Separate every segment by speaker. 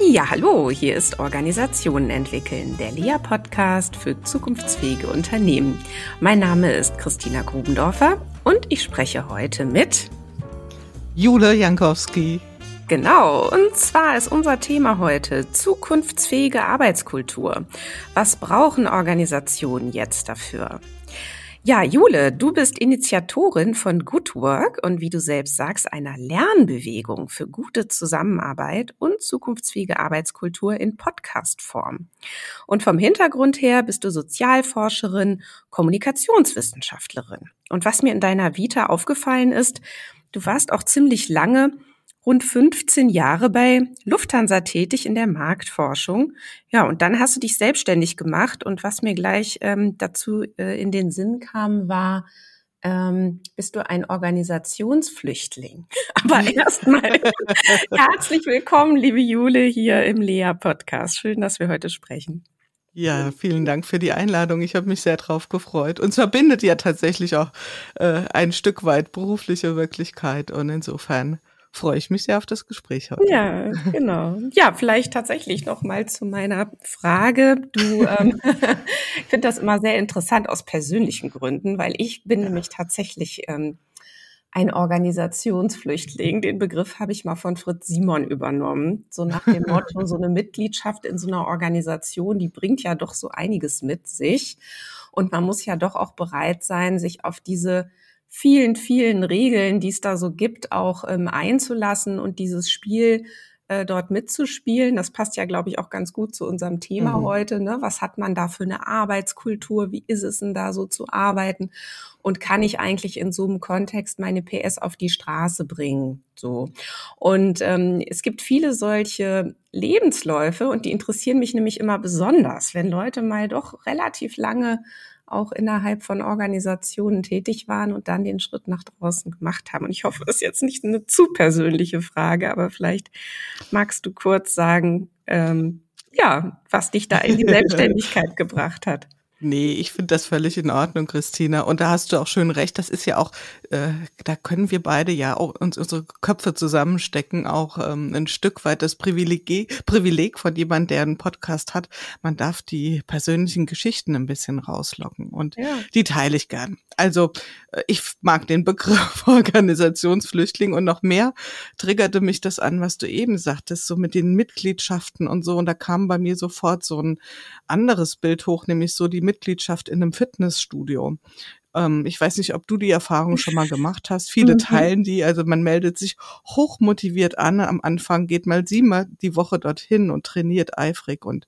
Speaker 1: Ja, hallo, hier ist Organisationen entwickeln, der LEA-Podcast für zukunftsfähige Unternehmen. Mein Name ist Christina Grubendorfer und ich spreche heute mit
Speaker 2: Jule Jankowski.
Speaker 1: Genau, und zwar ist unser Thema heute zukunftsfähige Arbeitskultur. Was brauchen Organisationen jetzt dafür? Ja, Jule, du bist Initiatorin von Good Work und wie du selbst sagst, einer Lernbewegung für gute Zusammenarbeit und zukunftsfähige Arbeitskultur in Podcastform. Und vom Hintergrund her bist du Sozialforscherin, Kommunikationswissenschaftlerin. Und was mir in deiner Vita aufgefallen ist, du warst auch ziemlich lange rund 15 Jahre bei Lufthansa tätig in der Marktforschung. Ja, und dann hast du dich selbstständig gemacht. Und was mir gleich ähm, dazu äh, in den Sinn kam, war, ähm, bist du ein Organisationsflüchtling. Aber erstmal herzlich willkommen, liebe Jule, hier im Lea-Podcast. Schön, dass wir heute sprechen.
Speaker 2: Ja, vielen Dank für die Einladung. Ich habe mich sehr drauf gefreut. Uns verbindet ja tatsächlich auch äh, ein Stück weit berufliche Wirklichkeit und insofern freue ich mich sehr auf das Gespräch heute.
Speaker 1: Ja, genau. Ja, vielleicht tatsächlich noch mal zu meiner Frage. Du, ähm, ich finde das immer sehr interessant aus persönlichen Gründen, weil ich bin ja. nämlich tatsächlich ähm, ein Organisationsflüchtling. Den Begriff habe ich mal von Fritz Simon übernommen. So nach dem Motto, so eine Mitgliedschaft in so einer Organisation, die bringt ja doch so einiges mit sich. Und man muss ja doch auch bereit sein, sich auf diese vielen, vielen Regeln, die es da so gibt, auch ähm, einzulassen und dieses Spiel äh, dort mitzuspielen. Das passt ja, glaube ich, auch ganz gut zu unserem Thema mhm. heute. Ne? Was hat man da für eine Arbeitskultur? Wie ist es denn da so zu arbeiten? Und kann ich eigentlich in so einem Kontext meine PS auf die Straße bringen? So. Und ähm, es gibt viele solche Lebensläufe und die interessieren mich nämlich immer besonders, wenn Leute mal doch relativ lange auch innerhalb von Organisationen tätig waren und dann den Schritt nach draußen gemacht haben. Und ich hoffe, das ist jetzt nicht eine zu persönliche Frage, aber vielleicht magst du kurz sagen, ähm, ja, was dich da in die Selbstständigkeit gebracht hat.
Speaker 2: Nee, ich finde das völlig in Ordnung, Christina. Und da hast du auch schön recht. Das ist ja auch, äh, da können wir beide ja auch uns unsere Köpfe zusammenstecken, auch ähm, ein Stück weit das Privileg, Privileg von jemand, der einen Podcast hat. Man darf die persönlichen Geschichten ein bisschen rauslocken und ja. die teile ich gern. Also äh, ich mag den Begriff Organisationsflüchtling und noch mehr triggerte mich das an, was du eben sagtest, so mit den Mitgliedschaften und so. Und da kam bei mir sofort so ein anderes Bild hoch, nämlich so die Mitgliedschaft in einem Fitnessstudio. Ähm, ich weiß nicht, ob du die Erfahrung schon mal gemacht hast. Viele mhm. teilen die. Also man meldet sich hochmotiviert an. Am Anfang geht mal siebenmal die Woche dorthin und trainiert eifrig. Und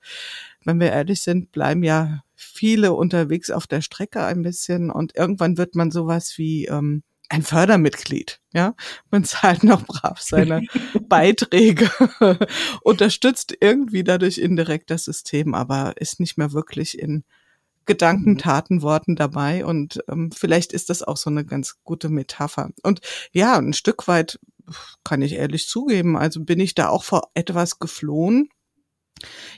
Speaker 2: wenn wir ehrlich sind, bleiben ja viele unterwegs auf der Strecke ein bisschen. Und irgendwann wird man sowas wie ähm, ein Fördermitglied. Ja, man zahlt noch brav seine Beiträge, unterstützt irgendwie dadurch indirekt das System, aber ist nicht mehr wirklich in Gedanken, mhm. Taten, Worten dabei. Und ähm, vielleicht ist das auch so eine ganz gute Metapher. Und ja, ein Stück weit kann ich ehrlich zugeben, also bin ich da auch vor etwas geflohen.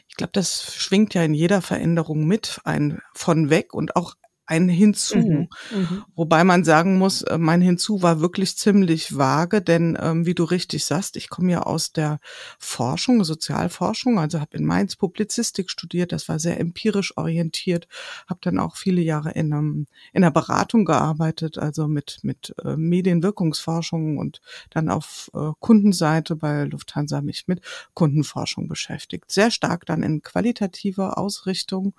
Speaker 2: Ich glaube, das schwingt ja in jeder Veränderung mit, ein von weg und auch ein Hinzu. Mhm, mhm, Wobei man sagen muss, äh, mein Hinzu war wirklich ziemlich vage, denn ähm, wie du richtig sagst, ich komme ja aus der Forschung, Sozialforschung, also habe in Mainz Publizistik studiert, das war sehr empirisch orientiert, habe dann auch viele Jahre in, einem, in der Beratung gearbeitet, also mit, mit äh, Medienwirkungsforschung und dann auf äh, Kundenseite bei Lufthansa mich mit Kundenforschung beschäftigt. Sehr stark dann in qualitativer Ausrichtung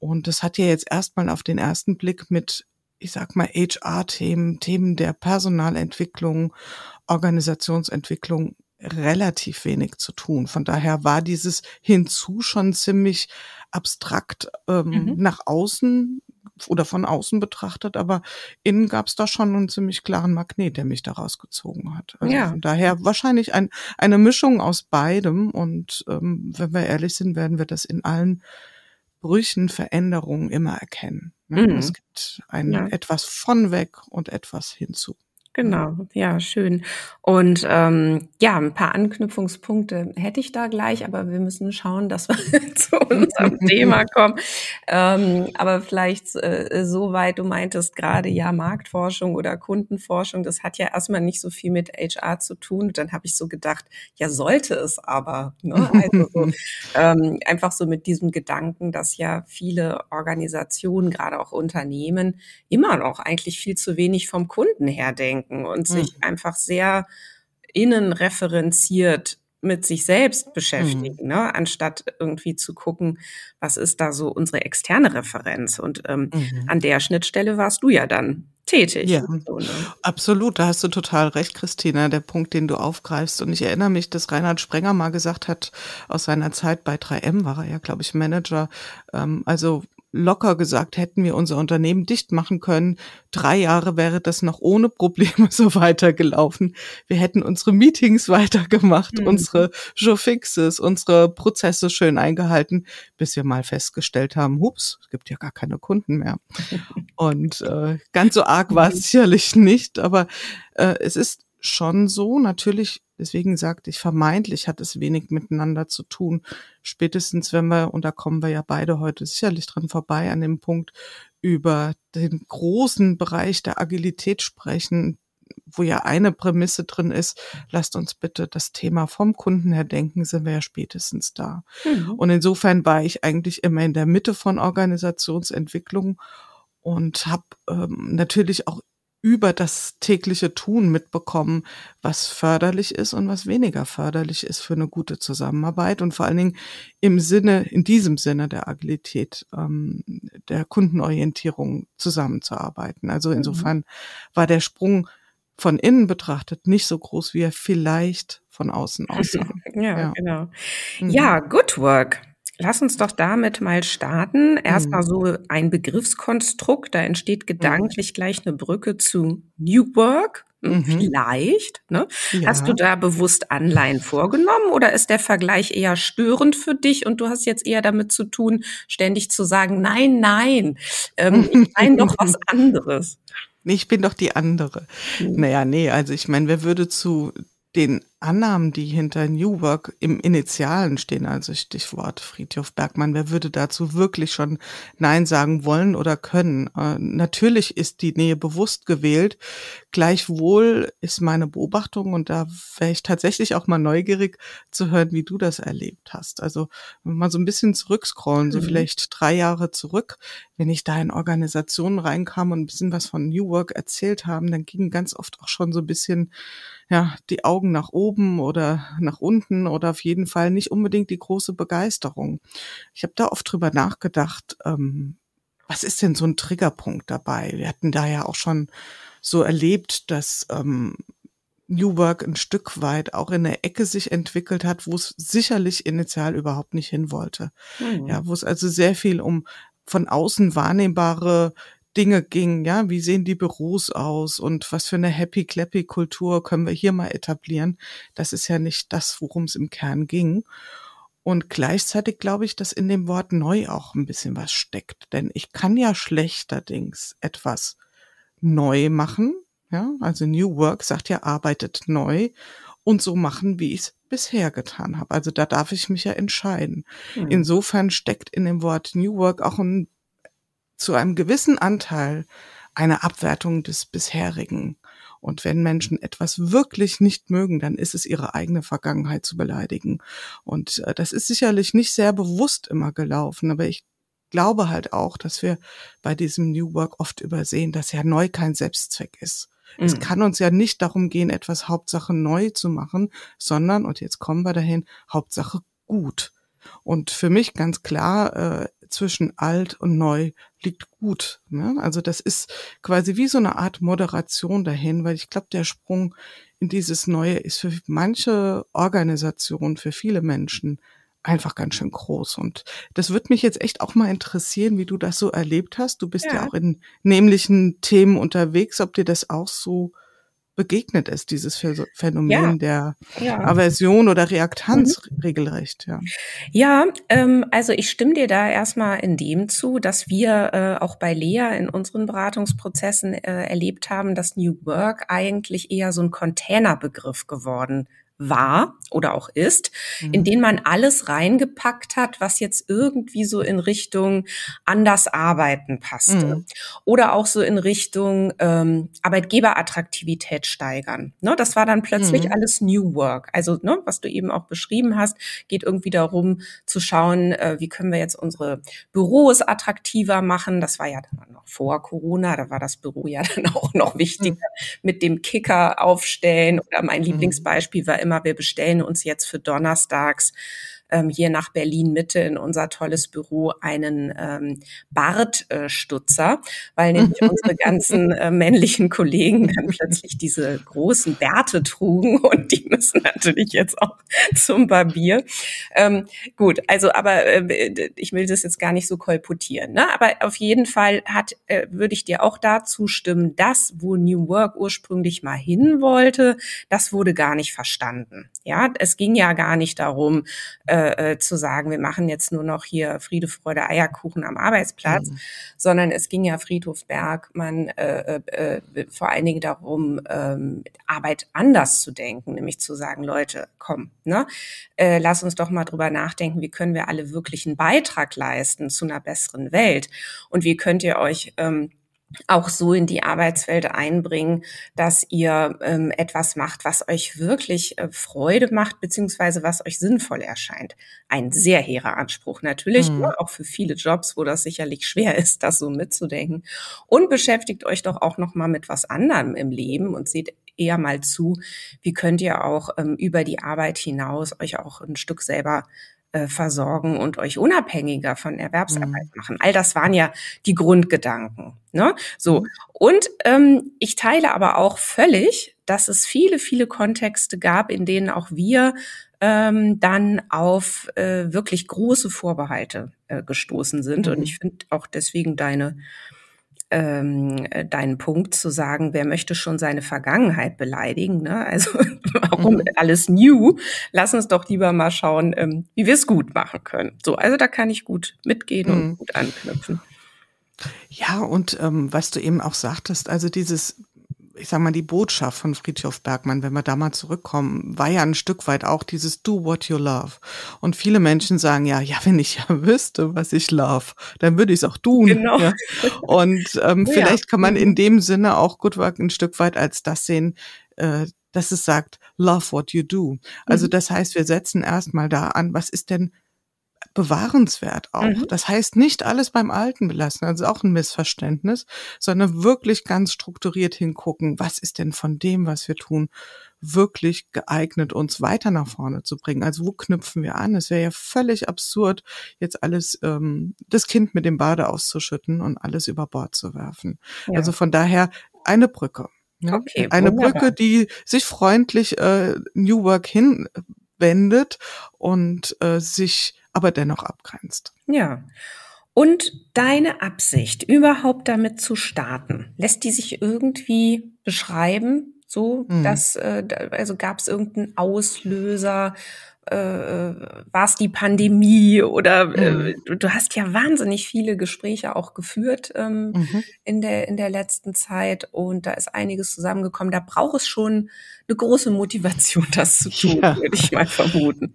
Speaker 2: und das hat ja jetzt erstmal auf den ersten Blick mit, ich sag mal, HR-Themen, Themen der Personalentwicklung, Organisationsentwicklung relativ wenig zu tun. Von daher war dieses Hinzu schon ziemlich abstrakt ähm, mhm. nach außen oder von außen betrachtet, aber innen gab es da schon einen ziemlich klaren Magnet, der mich da rausgezogen hat. Also ja. Von daher wahrscheinlich ein, eine Mischung aus beidem und ähm, wenn wir ehrlich sind, werden wir das in allen Brüchen, Veränderungen immer erkennen. Ne? Mhm. Es gibt ein ja. etwas von weg und etwas hinzu.
Speaker 1: Genau. Ja, schön. Und ähm, ja, ein paar Anknüpfungspunkte hätte ich da gleich, aber wir müssen schauen, dass wir zu unserem Thema kommen. Ähm, aber vielleicht äh, soweit, du meintest gerade ja Marktforschung oder Kundenforschung, das hat ja erstmal nicht so viel mit HR zu tun. Dann habe ich so gedacht, ja, sollte es aber. Ne? Also so, ähm, einfach so mit diesem Gedanken, dass ja viele Organisationen, gerade auch Unternehmen, immer noch eigentlich viel zu wenig vom Kunden her denken und sich mhm. einfach sehr innenreferenziert mit sich selbst beschäftigen, mhm. ne? anstatt irgendwie zu gucken, was ist da so unsere externe Referenz. Und ähm, mhm. an der Schnittstelle warst du ja dann tätig.
Speaker 2: Ja, so, ne? absolut. Da hast du total recht, Christina, der Punkt, den du aufgreifst. Und ich erinnere mich, dass Reinhard Sprenger mal gesagt hat, aus seiner Zeit bei 3M war er ja, glaube ich, Manager. Ähm, also locker gesagt, hätten wir unser Unternehmen dicht machen können. Drei Jahre wäre das noch ohne Probleme so weitergelaufen. Wir hätten unsere Meetings weitergemacht, mhm. unsere Showfixes, unsere Prozesse schön eingehalten, bis wir mal festgestellt haben, hups, es gibt ja gar keine Kunden mehr. Und äh, ganz so arg war es mhm. sicherlich nicht, aber äh, es ist schon so. Natürlich, deswegen sagte ich, vermeintlich hat es wenig miteinander zu tun. Spätestens, wenn wir, und da kommen wir ja beide heute sicherlich dran vorbei, an dem Punkt, über den großen Bereich der Agilität sprechen, wo ja eine Prämisse drin ist, lasst uns bitte das Thema vom Kunden her denken, sind wir ja spätestens da. Mhm. Und insofern war ich eigentlich immer in der Mitte von Organisationsentwicklung und habe ähm, natürlich auch über das tägliche Tun mitbekommen, was förderlich ist und was weniger förderlich ist für eine gute Zusammenarbeit und vor allen Dingen im Sinne, in diesem Sinne der Agilität, ähm, der Kundenorientierung zusammenzuarbeiten. Also mhm. insofern mhm. war der Sprung von innen betrachtet nicht so groß, wie er vielleicht von außen aussah.
Speaker 1: ja, ja, genau. Mhm. Ja, Good Work. Lass uns doch damit mal starten. Erstmal mhm. so ein Begriffskonstrukt, da entsteht gedanklich gleich eine Brücke zu New Work. Hm, mhm. Vielleicht. Ne? Ja. Hast du da bewusst Anleihen vorgenommen oder ist der Vergleich eher störend für dich und du hast jetzt eher damit zu tun, ständig zu sagen, nein, nein, ähm, ich meine doch was anderes.
Speaker 2: Ich bin doch die andere. Mhm. Naja, nee, also ich meine, wer würde zu den Annahmen, die hinter New Work im Initialen stehen, also Stichwort Friedhof Bergmann, wer würde dazu wirklich schon Nein sagen wollen oder können? Äh, natürlich ist die Nähe bewusst gewählt. Gleichwohl ist meine Beobachtung, und da wäre ich tatsächlich auch mal neugierig zu hören, wie du das erlebt hast. Also mal so ein bisschen zurückscrollen, mhm. so vielleicht drei Jahre zurück, wenn ich da in Organisationen reinkam und ein bisschen was von New Work erzählt haben, dann ging ganz oft auch schon so ein bisschen ja, die Augen nach oben oder nach unten oder auf jeden Fall nicht unbedingt die große Begeisterung. Ich habe da oft drüber nachgedacht, ähm, was ist denn so ein Triggerpunkt dabei? Wir hatten da ja auch schon so erlebt, dass ähm, New Work ein Stück weit auch in der Ecke sich entwickelt hat, wo es sicherlich initial überhaupt nicht hin wollte. Mhm. Ja, wo es also sehr viel um von außen wahrnehmbare Dinge ging, ja, wie sehen die Büros aus und was für eine happy clappy Kultur können wir hier mal etablieren? Das ist ja nicht das, worum es im Kern ging. Und gleichzeitig glaube ich, dass in dem Wort neu auch ein bisschen was steckt, denn ich kann ja schlechterdings etwas neu machen, ja, also New Work sagt ja arbeitet neu und so machen, wie ich es bisher getan habe. Also da darf ich mich ja entscheiden. Hm. Insofern steckt in dem Wort New Work auch ein zu einem gewissen Anteil eine Abwertung des bisherigen. Und wenn Menschen etwas wirklich nicht mögen, dann ist es ihre eigene Vergangenheit zu beleidigen. Und äh, das ist sicherlich nicht sehr bewusst immer gelaufen, aber ich glaube halt auch, dass wir bei diesem New Work oft übersehen, dass ja neu kein Selbstzweck ist. Mhm. Es kann uns ja nicht darum gehen, etwas Hauptsache neu zu machen, sondern, und jetzt kommen wir dahin, Hauptsache gut. Und für mich ganz klar, äh, zwischen alt und neu liegt gut. Ne? Also das ist quasi wie so eine Art Moderation dahin, weil ich glaube, der Sprung in dieses Neue ist für manche Organisationen, für viele Menschen einfach ganz schön groß. Und das wird mich jetzt echt auch mal interessieren, wie du das so erlebt hast. Du bist ja, ja auch in nämlichen Themen unterwegs, ob dir das auch so begegnet ist, dieses Phänomen ja. der ja. Aversion oder Reaktanz mhm. regelrecht. Ja,
Speaker 1: ja ähm, also ich stimme dir da erstmal in dem zu, dass wir äh, auch bei Lea in unseren Beratungsprozessen äh, erlebt haben, dass New Work eigentlich eher so ein Containerbegriff geworden war oder auch ist, mhm. in den man alles reingepackt hat, was jetzt irgendwie so in Richtung anders arbeiten passte. Mhm. Oder auch so in Richtung ähm, Arbeitgeberattraktivität steigern. Ne, das war dann plötzlich mhm. alles New Work. Also, ne, was du eben auch beschrieben hast, geht irgendwie darum zu schauen, äh, wie können wir jetzt unsere Büros attraktiver machen. Das war ja dann noch vor Corona, da war das Büro ja dann auch noch wichtiger mhm. mit dem Kicker aufstellen. Oder mein mhm. Lieblingsbeispiel war immer immer, wir bestellen uns jetzt für donnerstags ähm, hier nach Berlin Mitte in unser tolles Büro einen ähm, Bartstutzer, weil nämlich unsere ganzen äh, männlichen Kollegen dann plötzlich diese großen Bärte trugen und die müssen natürlich jetzt auch zum Barbier. Ähm, gut, also aber äh, ich will das jetzt gar nicht so kolportieren, ne? aber auf jeden Fall hat äh, würde ich dir auch dazu stimmen, das, wo New Work ursprünglich mal hin wollte, das wurde gar nicht verstanden. Ja, es ging ja gar nicht darum, äh, äh, zu sagen, wir machen jetzt nur noch hier Friede, Freude, Eierkuchen am Arbeitsplatz, mhm. sondern es ging ja Friedhof Bergmann äh, äh, äh, vor allen Dingen darum, ähm, Arbeit anders zu denken, nämlich zu sagen, Leute, komm, ne, äh, lass uns doch mal drüber nachdenken, wie können wir alle wirklich einen Beitrag leisten zu einer besseren Welt und wie könnt ihr euch ähm, auch so in die Arbeitswelt einbringen, dass ihr ähm, etwas macht, was euch wirklich äh, Freude macht, beziehungsweise was euch sinnvoll erscheint. Ein sehr hehrer Anspruch natürlich, mhm. auch für viele Jobs, wo das sicherlich schwer ist, das so mitzudenken. Und beschäftigt euch doch auch noch mal mit was anderem im Leben und seht eher mal zu, wie könnt ihr auch ähm, über die Arbeit hinaus euch auch ein Stück selber äh, versorgen und euch unabhängiger von Erwerbsarbeit mhm. machen. All das waren ja die Grundgedanken. Ne? So. Mhm. Und ähm, ich teile aber auch völlig, dass es viele, viele Kontexte gab, in denen auch wir ähm, dann auf äh, wirklich große Vorbehalte äh, gestoßen sind. Mhm. Und ich finde auch deswegen deine ähm, äh, deinen Punkt zu sagen, wer möchte schon seine Vergangenheit beleidigen? Ne? Also warum mhm. alles new? Lass uns doch lieber mal schauen, ähm, wie wir es gut machen können. So, also da kann ich gut mitgehen mhm. und gut anknüpfen.
Speaker 2: Ja, und ähm, was du eben auch sagtest, also dieses ich sag mal, die Botschaft von Friedhof Bergmann, wenn wir da mal zurückkommen, war ja ein Stück weit auch dieses Do what you love. Und viele Menschen sagen ja, ja, wenn ich ja wüsste, was ich love, dann würde ich es auch tun. Genau. Ja. Und ähm, ja. vielleicht kann man in mhm. dem Sinne auch Good Work ein Stück weit als das sehen, äh, dass es sagt, love what you do. Also mhm. das heißt, wir setzen erstmal da an, was ist denn bewahrenswert auch. Mhm. Das heißt nicht alles beim Alten belassen, also auch ein Missverständnis, sondern wirklich ganz strukturiert hingucken, was ist denn von dem, was wir tun, wirklich geeignet, uns weiter nach vorne zu bringen. Also wo knüpfen wir an? Es wäre ja völlig absurd, jetzt alles ähm, das Kind mit dem Bade auszuschütten und alles über Bord zu werfen. Ja. Also von daher eine Brücke. Ja? Okay, eine wunderbar. Brücke, die sich freundlich äh, New Work hinwendet und äh, sich aber dennoch abgrenzt.
Speaker 1: Ja. Und deine Absicht, überhaupt damit zu starten, lässt die sich irgendwie beschreiben? So, mhm. dass, äh, also gab es irgendeinen Auslöser? Äh, war es die Pandemie oder äh, mhm. du, du, hast ja wahnsinnig viele Gespräche auch geführt ähm, mhm. in der in der letzten Zeit und da ist einiges zusammengekommen. Da braucht es schon eine große Motivation, das zu tun, ja. würde ich mal vermuten.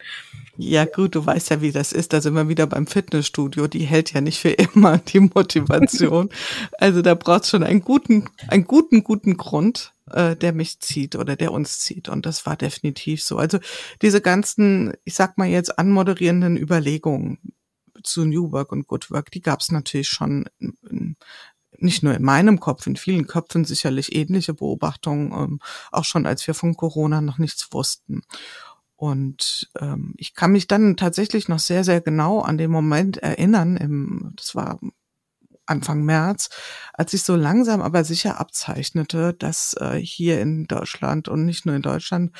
Speaker 2: Ja, gut, du weißt ja, wie das ist. Da sind wir wieder beim Fitnessstudio. Die hält ja nicht für immer die Motivation. also da braucht es schon einen guten, einen guten, guten Grund, äh, der mich zieht oder der uns zieht. Und das war definitiv so. Also diese ganzen, ich sag mal jetzt anmoderierenden Überlegungen zu New Work und Good Work, die gab es natürlich schon in, nicht nur in meinem Kopf, in vielen Köpfen sicherlich ähnliche Beobachtungen, ähm, auch schon als wir von Corona noch nichts wussten. Und ähm, ich kann mich dann tatsächlich noch sehr, sehr genau an den Moment erinnern, im, das war Anfang März, als sich so langsam aber sicher abzeichnete, dass äh, hier in Deutschland und nicht nur in Deutschland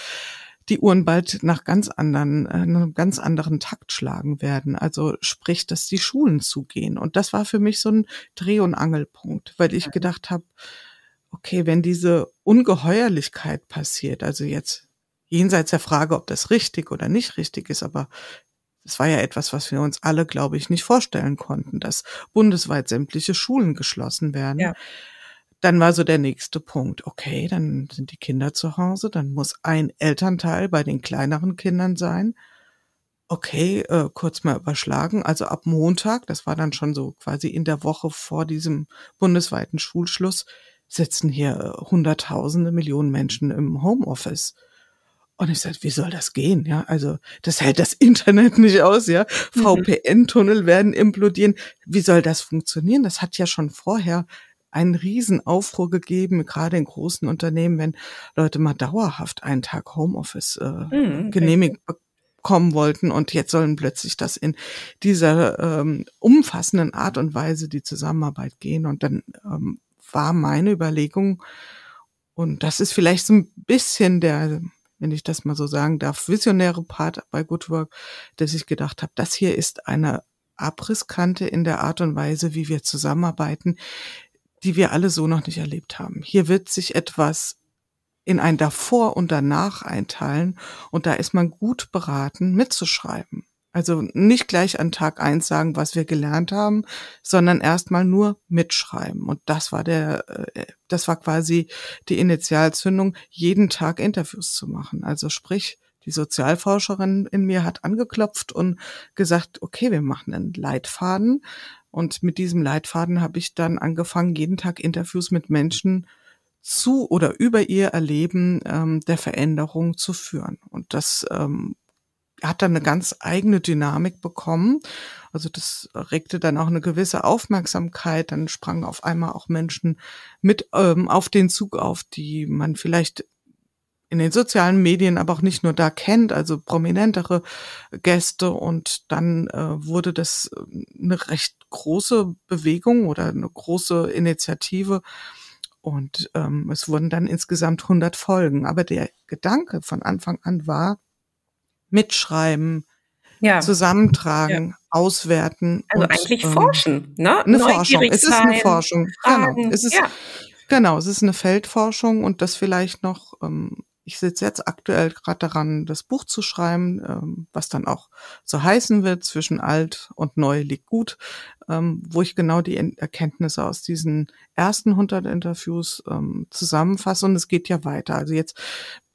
Speaker 2: die Uhren bald nach ganz anderen, äh, einem ganz anderen Takt schlagen werden. Also sprich, dass die Schulen zugehen. Und das war für mich so ein Dreh- und Angelpunkt, weil ich gedacht habe, okay, wenn diese Ungeheuerlichkeit passiert, also jetzt jenseits der Frage, ob das richtig oder nicht richtig ist, aber es war ja etwas, was wir uns alle, glaube ich, nicht vorstellen konnten, dass bundesweit sämtliche Schulen geschlossen werden. Ja. Dann war so der nächste Punkt, okay, dann sind die Kinder zu Hause, dann muss ein Elternteil bei den kleineren Kindern sein. Okay, äh, kurz mal überschlagen. Also ab Montag, das war dann schon so quasi in der Woche vor diesem bundesweiten Schulschluss, sitzen hier äh, Hunderttausende, Millionen Menschen im Homeoffice. Und ich sagte, wie soll das gehen? Ja, also das hält das Internet nicht aus, ja. Mhm. VPN-Tunnel werden implodieren. Wie soll das funktionieren? Das hat ja schon vorher einen riesen Aufruhr gegeben, gerade in großen Unternehmen, wenn Leute mal dauerhaft einen Tag Homeoffice äh, mhm, genehmigt bekommen wollten und jetzt sollen plötzlich das in dieser ähm, umfassenden Art und Weise die Zusammenarbeit gehen. Und dann ähm, war meine Überlegung, und das ist vielleicht so ein bisschen der wenn ich das mal so sagen darf, visionäre Part bei Good Work, dass ich gedacht habe, das hier ist eine Abrisskante in der Art und Weise, wie wir zusammenarbeiten, die wir alle so noch nicht erlebt haben. Hier wird sich etwas in ein davor und danach einteilen und da ist man gut beraten mitzuschreiben. Also nicht gleich an Tag eins sagen, was wir gelernt haben, sondern erstmal nur mitschreiben. Und das war der, äh, das war quasi die Initialzündung, jeden Tag Interviews zu machen. Also sprich, die Sozialforscherin in mir hat angeklopft und gesagt, okay, wir machen einen Leitfaden. Und mit diesem Leitfaden habe ich dann angefangen, jeden Tag Interviews mit Menschen zu oder über ihr Erleben ähm, der Veränderung zu führen. Und das ähm, hat dann eine ganz eigene Dynamik bekommen. Also das regte dann auch eine gewisse Aufmerksamkeit. Dann sprangen auf einmal auch Menschen mit ähm, auf den Zug auf, die man vielleicht in den sozialen Medien, aber auch nicht nur da kennt, also prominentere Gäste. Und dann äh, wurde das eine recht große Bewegung oder eine große Initiative. Und ähm, es wurden dann insgesamt 100 Folgen. Aber der Gedanke von Anfang an war, mitschreiben, ja. zusammentragen, ja. auswerten.
Speaker 1: Also und, eigentlich ähm, forschen, ne?
Speaker 2: Eine Forschung. Es ist eine Forschung. Fragen. Genau. Es ist, ja. genau, es ist eine Feldforschung und das vielleicht noch, ähm, ich sitze jetzt aktuell gerade daran, das Buch zu schreiben, ähm, was dann auch so heißen wird, zwischen alt und neu liegt gut, ähm, wo ich genau die Erkenntnisse aus diesen ersten 100 Interviews ähm, zusammenfasse und es geht ja weiter. Also jetzt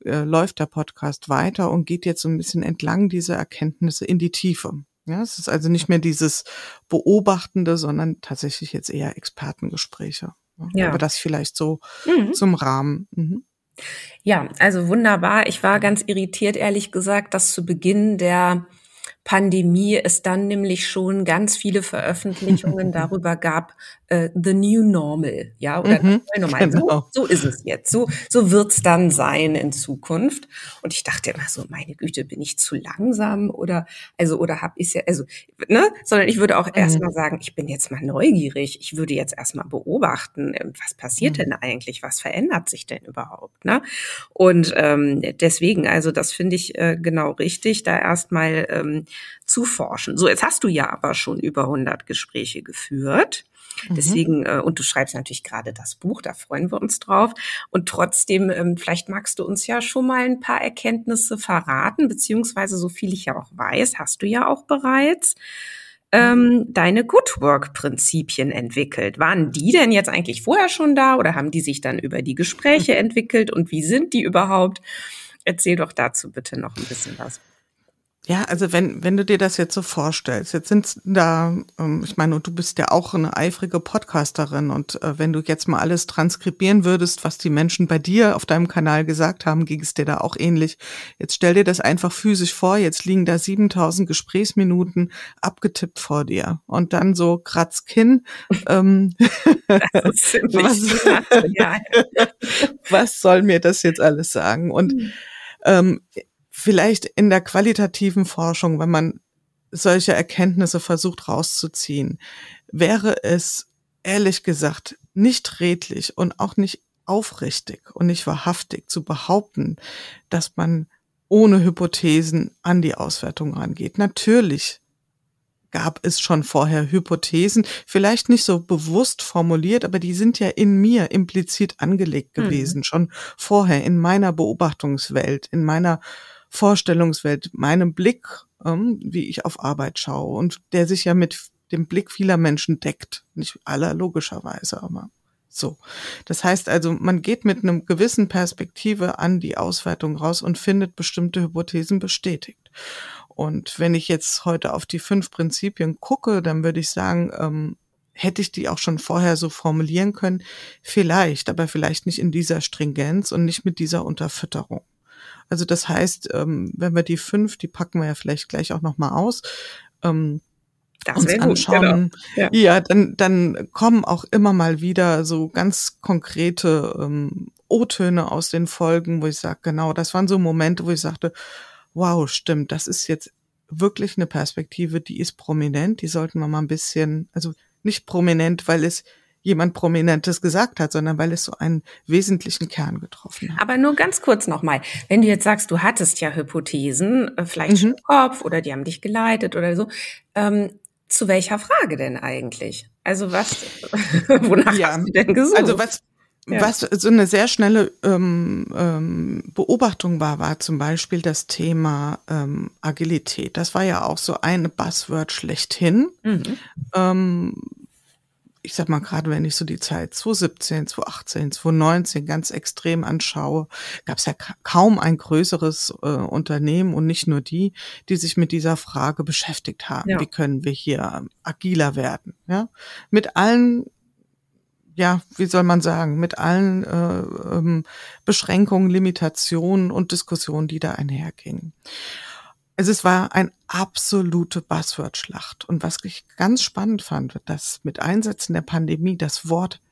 Speaker 2: äh, läuft der Podcast weiter und geht jetzt so ein bisschen entlang dieser Erkenntnisse in die Tiefe. Ja, es ist also nicht mehr dieses Beobachtende, sondern tatsächlich jetzt eher Expertengespräche. Ja. Aber das vielleicht so mhm. zum Rahmen. Mhm.
Speaker 1: Ja, also wunderbar. Ich war ganz irritiert, ehrlich gesagt, dass zu Beginn der Pandemie es dann nämlich schon ganz viele Veröffentlichungen darüber gab, äh, the new normal, ja, oder mhm, normal. Genau. So, so ist es jetzt. So, so wird's dann sein in Zukunft. Und ich dachte immer so, meine Güte, bin ich zu langsam oder, also, oder hab ich ja, also, ne, sondern ich würde auch mhm. erstmal sagen, ich bin jetzt mal neugierig. Ich würde jetzt erstmal beobachten, äh, was passiert mhm. denn eigentlich? Was verändert sich denn überhaupt, ne? Und, ähm, deswegen, also, das finde ich äh, genau richtig, da erstmal, ähm, zu forschen. So, jetzt hast du ja aber schon über 100 Gespräche geführt. Mhm. Deswegen, äh, und du schreibst natürlich gerade das Buch, da freuen wir uns drauf. Und trotzdem, ähm, vielleicht magst du uns ja schon mal ein paar Erkenntnisse verraten, beziehungsweise so viel ich ja auch weiß, hast du ja auch bereits ähm, deine Good Work-Prinzipien entwickelt. Waren die denn jetzt eigentlich vorher schon da oder haben die sich dann über die Gespräche entwickelt und wie sind die überhaupt? Erzähl doch dazu bitte noch ein bisschen was.
Speaker 2: Ja, also wenn, wenn du dir das jetzt so vorstellst, jetzt sind da, ähm, ich meine, du bist ja auch eine eifrige Podcasterin und äh, wenn du jetzt mal alles transkribieren würdest, was die Menschen bei dir auf deinem Kanal gesagt haben, ging es dir da auch ähnlich. Jetzt stell dir das einfach physisch vor, jetzt liegen da 7000 Gesprächsminuten abgetippt vor dir und dann so Kratzkinn. Ähm, was, was soll mir das jetzt alles sagen? Und hm. ähm, vielleicht in der qualitativen Forschung, wenn man solche Erkenntnisse versucht rauszuziehen, wäre es ehrlich gesagt nicht redlich und auch nicht aufrichtig und nicht wahrhaftig zu behaupten, dass man ohne Hypothesen an die Auswertung rangeht. Natürlich gab es schon vorher Hypothesen, vielleicht nicht so bewusst formuliert, aber die sind ja in mir implizit angelegt mhm. gewesen, mhm. schon vorher in meiner Beobachtungswelt, in meiner Vorstellungswelt, meinem Blick, ähm, wie ich auf Arbeit schaue und der sich ja mit dem Blick vieler Menschen deckt. Nicht aller logischerweise, aber so. Das heißt also, man geht mit einem gewissen Perspektive an die Auswertung raus und findet bestimmte Hypothesen bestätigt. Und wenn ich jetzt heute auf die fünf Prinzipien gucke, dann würde ich sagen, ähm, hätte ich die auch schon vorher so formulieren können? Vielleicht, aber vielleicht nicht in dieser Stringenz und nicht mit dieser Unterfütterung. Also das heißt, ähm, wenn wir die fünf, die packen wir ja vielleicht gleich auch nochmal aus, ähm, das uns gut, anschauen, genau. ja. ja, dann, dann kommen auch immer mal wieder so ganz konkrete ähm, O-Töne aus den Folgen, wo ich sage, genau, das waren so Momente, wo ich sagte, wow, stimmt, das ist jetzt wirklich eine Perspektive, die ist prominent, die sollten wir mal ein bisschen, also nicht prominent, weil es jemand Prominentes gesagt hat, sondern weil es so einen wesentlichen Kern getroffen hat.
Speaker 1: Aber nur ganz kurz nochmal, wenn du jetzt sagst, du hattest ja Hypothesen, äh, vielleicht mhm. im Kopf oder die haben dich geleitet oder so, ähm, zu welcher Frage denn eigentlich? Also was, wonach ja, hast du denn gesucht?
Speaker 2: Also was, ja. was so eine sehr schnelle ähm, ähm, Beobachtung war, war zum Beispiel das Thema ähm, Agilität. Das war ja auch so eine Buzzword schlechthin. Mhm. Ähm, ich sag mal, gerade wenn ich so die Zeit 2017, 2018, 2019 ganz extrem anschaue, gab es ja kaum ein größeres äh, Unternehmen und nicht nur die, die sich mit dieser Frage beschäftigt haben. Ja. Wie können wir hier agiler werden? Ja, mit allen ja, wie soll man sagen, mit allen äh, ähm, Beschränkungen, Limitationen und Diskussionen, die da einhergingen. Also es war ein absolute Buzzword-Schlacht. Und was ich ganz spannend fand, dass mit Einsätzen der Pandemie das Wort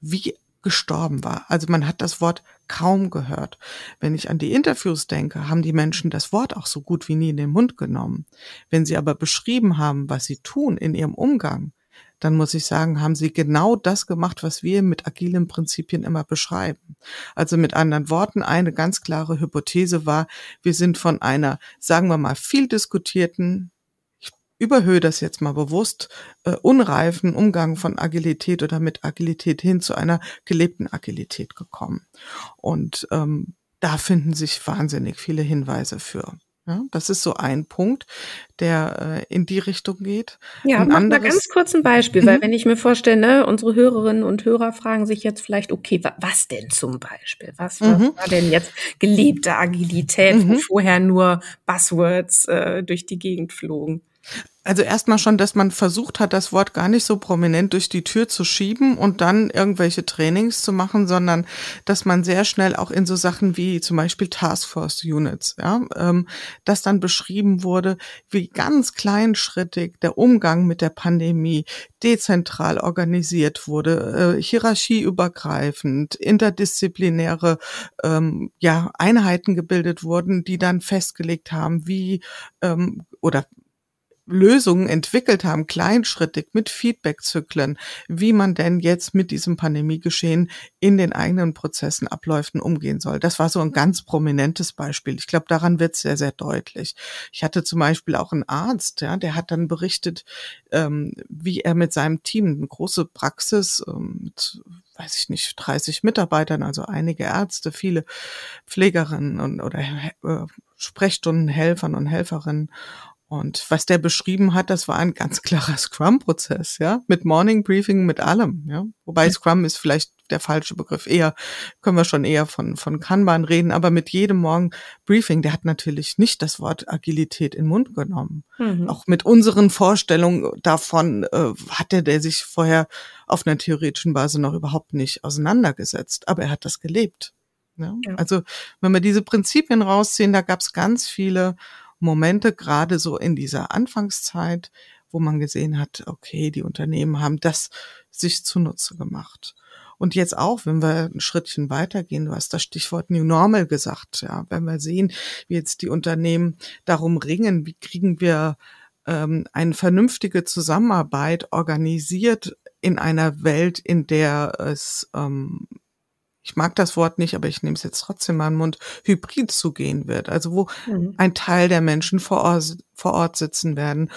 Speaker 2: wie gestorben war. Also man hat das Wort kaum gehört. Wenn ich an die Interviews denke, haben die Menschen das Wort auch so gut wie nie in den Mund genommen. Wenn sie aber beschrieben haben, was sie tun in ihrem Umgang, dann muss ich sagen, haben sie genau das gemacht, was wir mit agilen Prinzipien immer beschreiben. Also mit anderen Worten, eine ganz klare Hypothese war, wir sind von einer, sagen wir mal, viel diskutierten, ich überhöhe das jetzt mal bewusst, äh, unreifen Umgang von Agilität oder mit Agilität hin zu einer gelebten Agilität gekommen. Und ähm, da finden sich wahnsinnig viele Hinweise für. Ja, das ist so ein Punkt, der äh, in die Richtung geht.
Speaker 1: Ja, ein mach mal ganz kurz ein Beispiel, mhm. weil wenn ich mir vorstelle, ne, unsere Hörerinnen und Hörer fragen sich jetzt vielleicht, okay, wa was denn zum Beispiel? Was, mhm. war denn jetzt gelebte Agilität, mhm. wo vorher nur Buzzwords äh, durch die Gegend flogen?
Speaker 2: Also erstmal schon, dass man versucht hat, das Wort gar nicht so prominent durch die Tür zu schieben und dann irgendwelche Trainings zu machen, sondern dass man sehr schnell auch in so Sachen wie zum Beispiel Taskforce Units, ja, ähm, das dann beschrieben wurde, wie ganz kleinschrittig der Umgang mit der Pandemie dezentral organisiert wurde, äh, hierarchieübergreifend, interdisziplinäre ähm, ja, Einheiten gebildet wurden, die dann festgelegt haben, wie ähm, oder Lösungen entwickelt haben, kleinschrittig mit Feedbackzyklen, wie man denn jetzt mit diesem Pandemiegeschehen in den eigenen Prozessen, Abläufen umgehen soll. Das war so ein ganz prominentes Beispiel. Ich glaube, daran wird es sehr, sehr deutlich. Ich hatte zum Beispiel auch einen Arzt, ja, der hat dann berichtet, ähm, wie er mit seinem Team eine große Praxis ähm, mit weiß ich nicht, 30 Mitarbeitern, also einige Ärzte, viele Pflegerinnen und, oder äh, Sprechstundenhelfern und Helferinnen und was der beschrieben hat, das war ein ganz klarer Scrum-Prozess, ja, mit Morning Briefing, mit allem, ja. Wobei Scrum ist vielleicht der falsche Begriff. Eher können wir schon eher von von Kanban reden, aber mit jedem Morgen Briefing, der hat natürlich nicht das Wort Agilität in den Mund genommen. Mhm. Auch mit unseren Vorstellungen davon äh, hatte der sich vorher auf einer theoretischen Basis noch überhaupt nicht auseinandergesetzt, aber er hat das gelebt. Ja? ja. Also wenn wir diese Prinzipien rausziehen, da gab es ganz viele Momente, gerade so in dieser Anfangszeit, wo man gesehen hat, okay, die Unternehmen haben das sich zunutze gemacht. Und jetzt auch, wenn wir ein Schrittchen weitergehen, du hast das Stichwort New Normal gesagt, ja, wenn wir sehen, wie jetzt die Unternehmen darum ringen, wie kriegen wir ähm, eine vernünftige Zusammenarbeit organisiert in einer Welt, in der es ähm, ich mag das Wort nicht, aber ich nehme es jetzt trotzdem mal in den Mund, hybrid zugehen wird. Also wo mhm. ein Teil der Menschen vor Ort, vor Ort sitzen werden,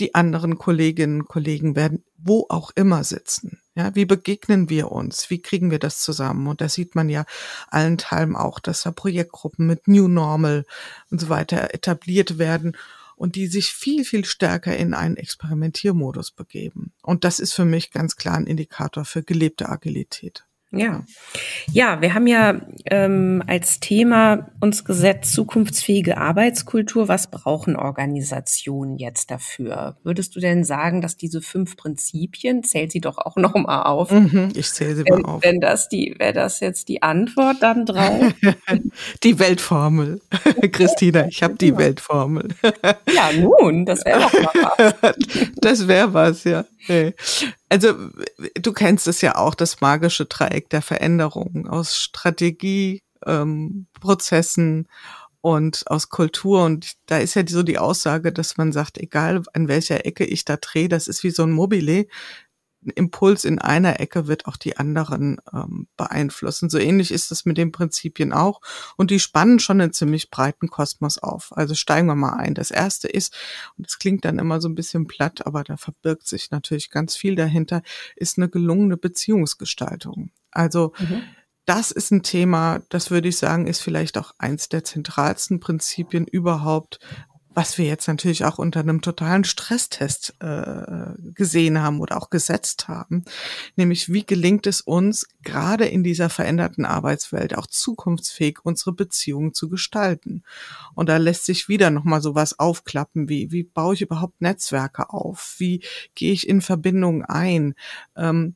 Speaker 2: die anderen Kolleginnen und Kollegen werden wo auch immer sitzen. Ja, wie begegnen wir uns? Wie kriegen wir das zusammen? Und da sieht man ja allenthalben auch, dass da Projektgruppen mit New Normal und so weiter etabliert werden und die sich viel, viel stärker in einen Experimentiermodus begeben. Und das ist für mich ganz klar ein Indikator für gelebte Agilität.
Speaker 1: Ja, ja, wir haben ja ähm, als Thema uns gesetzt zukunftsfähige Arbeitskultur. Was brauchen Organisationen jetzt dafür? Würdest du denn sagen, dass diese fünf Prinzipien zählt sie doch auch noch mal auf?
Speaker 2: Mhm, ich zähle sie
Speaker 1: wenn,
Speaker 2: mal auf.
Speaker 1: Wenn das die, wäre das jetzt die Antwort dann drauf?
Speaker 2: die Weltformel, Christina. Ich habe die Weltformel.
Speaker 1: ja, nun, das wäre doch mal was.
Speaker 2: das wäre was, ja. Also du kennst es ja auch, das magische Dreieck der Veränderung aus Strategie, ähm, Prozessen und aus Kultur. Und da ist ja so die Aussage, dass man sagt, egal an welcher Ecke ich da drehe, das ist wie so ein Mobile ein Impuls in einer Ecke wird auch die anderen ähm, beeinflussen. So ähnlich ist es mit den Prinzipien auch. Und die spannen schon einen ziemlich breiten Kosmos auf. Also steigen wir mal ein. Das erste ist, und das klingt dann immer so ein bisschen platt, aber da verbirgt sich natürlich ganz viel dahinter, ist eine gelungene Beziehungsgestaltung. Also mhm. Das ist ein Thema, das würde ich sagen, ist vielleicht auch eins der zentralsten Prinzipien überhaupt, was wir jetzt natürlich auch unter einem totalen Stresstest äh, gesehen haben oder auch gesetzt haben, nämlich wie gelingt es uns gerade in dieser veränderten Arbeitswelt auch zukunftsfähig unsere Beziehungen zu gestalten. Und da lässt sich wieder nochmal sowas aufklappen, wie wie baue ich überhaupt Netzwerke auf, wie gehe ich in Verbindungen ein, ähm,